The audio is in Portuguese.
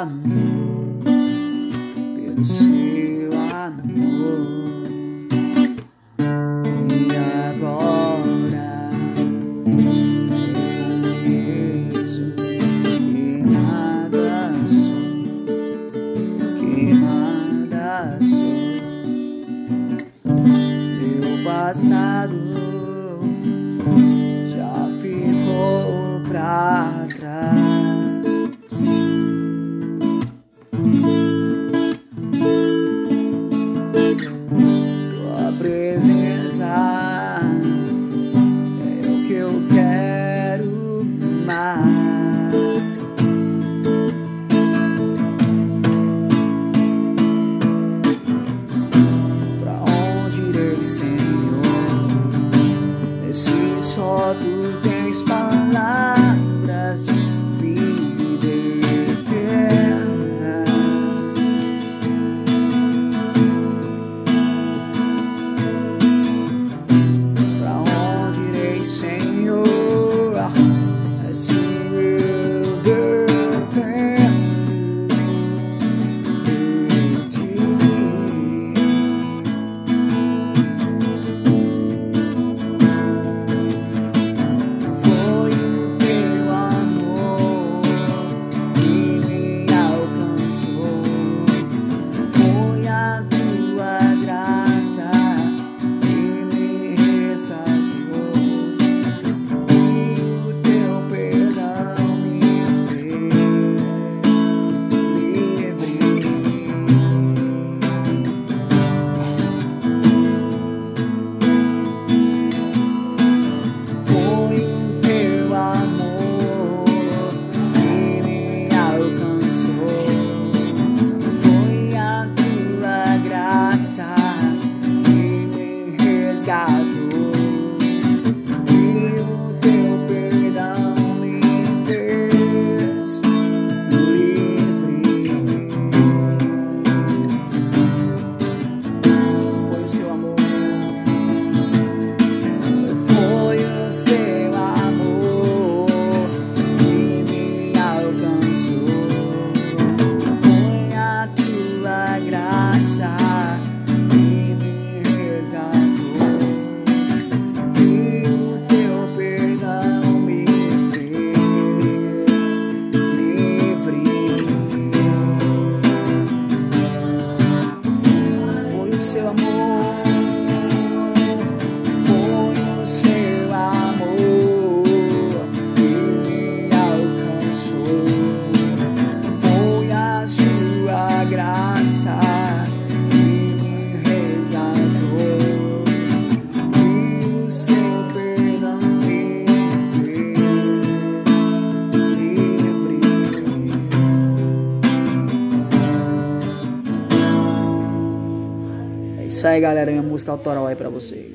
I'm. eu quero mais. Pra onde irei, Senhor? Nesse só tu tens palavras. e me resgatou. E teu perdão me fez livre. Foi o seu amor. É isso aí, galera. Minha música autoral aí pra vocês.